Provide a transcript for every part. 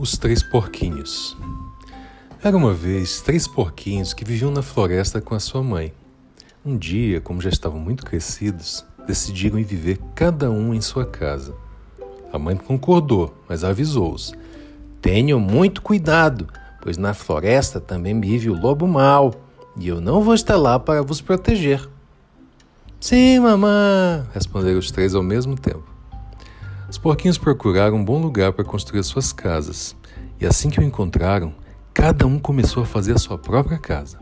Os Três Porquinhos Era uma vez três porquinhos que viviam na floresta com a sua mãe. Um dia, como já estavam muito crescidos, decidiram ir viver cada um em sua casa. A mãe concordou, mas avisou-os: Tenham muito cuidado, pois na floresta também vive o lobo mau, e eu não vou estar lá para vos proteger. Sim, mamãe, responderam os três ao mesmo tempo. Os porquinhos procuraram um bom lugar para construir suas casas, e assim que o encontraram, cada um começou a fazer a sua própria casa.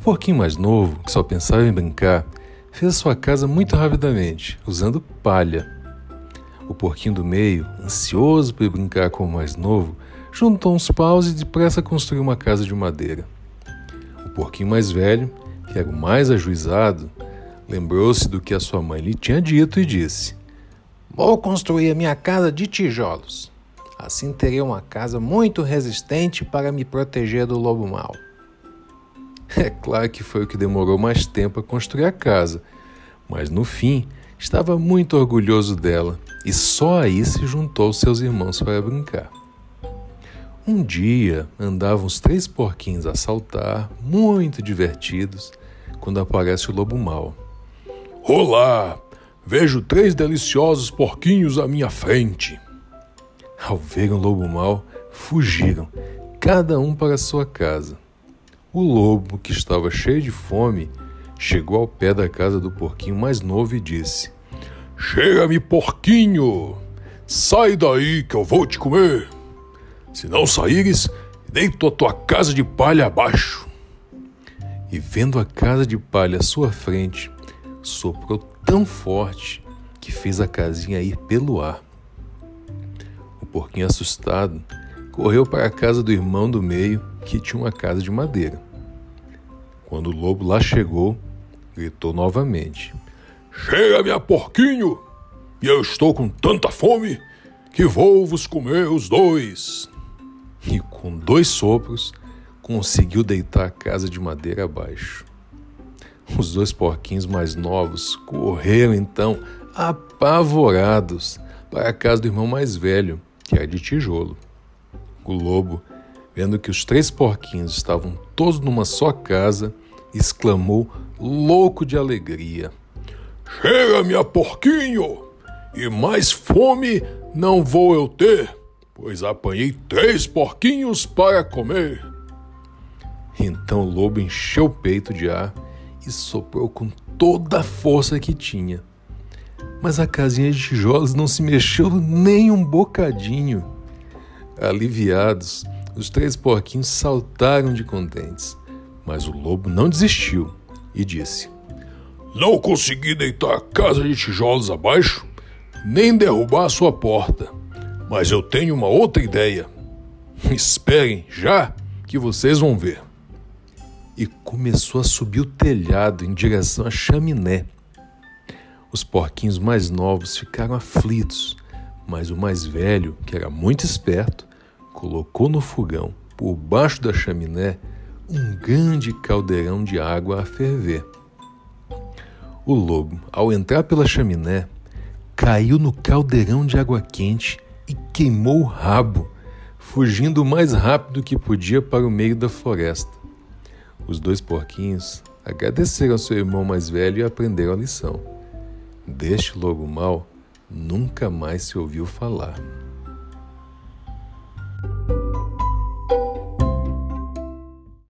O porquinho mais novo, que só pensava em brincar, fez a sua casa muito rapidamente, usando palha. O porquinho do meio, ansioso por brincar com o mais novo, juntou uns paus e depressa construiu uma casa de madeira. O porquinho mais velho, que era o mais ajuizado, lembrou-se do que a sua mãe lhe tinha dito e disse: Vou construir a minha casa de tijolos. Assim terei uma casa muito resistente para me proteger do lobo mau. É claro que foi o que demorou mais tempo a construir a casa, mas no fim estava muito orgulhoso dela e só aí se juntou aos seus irmãos para brincar. Um dia andavam os três porquinhos a saltar, muito divertidos, quando aparece o lobo mau. Olá! Vejo três deliciosos porquinhos à minha frente. Ao verem o lobo mau, fugiram, cada um para sua casa. O lobo, que estava cheio de fome, chegou ao pé da casa do porquinho mais novo e disse: Chega-me, porquinho! Sai daí que eu vou te comer! Se não saíres, deito a tua casa de palha abaixo. E vendo a casa de palha à sua frente, soprou tão forte que fez a casinha ir pelo ar. Porquinho, assustado, correu para a casa do irmão do meio, que tinha uma casa de madeira. Quando o lobo lá chegou, gritou novamente: Chega, minha porquinho! E eu estou com tanta fome que vou vos comer os dois. E com dois sopros, conseguiu deitar a casa de madeira abaixo. Os dois porquinhos mais novos correram então, apavorados, para a casa do irmão mais velho, que era de tijolo. O lobo, vendo que os três porquinhos estavam todos numa só casa, exclamou, louco de alegria: Chega, minha porquinho! E mais fome não vou eu ter, pois apanhei três porquinhos para comer. Então o lobo encheu o peito de ar e soprou com toda a força que tinha. Mas a casinha de tijolos não se mexeu nem um bocadinho. Aliviados, os três porquinhos saltaram de contentes. Mas o lobo não desistiu e disse: Não consegui deitar a casa de tijolos abaixo, nem derrubar a sua porta. Mas eu tenho uma outra ideia. Esperem já que vocês vão ver e começou a subir o telhado em direção à chaminé. Os porquinhos mais novos ficaram aflitos, mas o mais velho, que era muito esperto, colocou no fogão, por baixo da chaminé, um grande caldeirão de água a ferver. O lobo, ao entrar pela chaminé, caiu no caldeirão de água quente e queimou o rabo, fugindo o mais rápido que podia para o meio da floresta. Os dois porquinhos agradeceram ao seu irmão mais velho e aprenderam a lição. Deste lobo mau nunca mais se ouviu falar.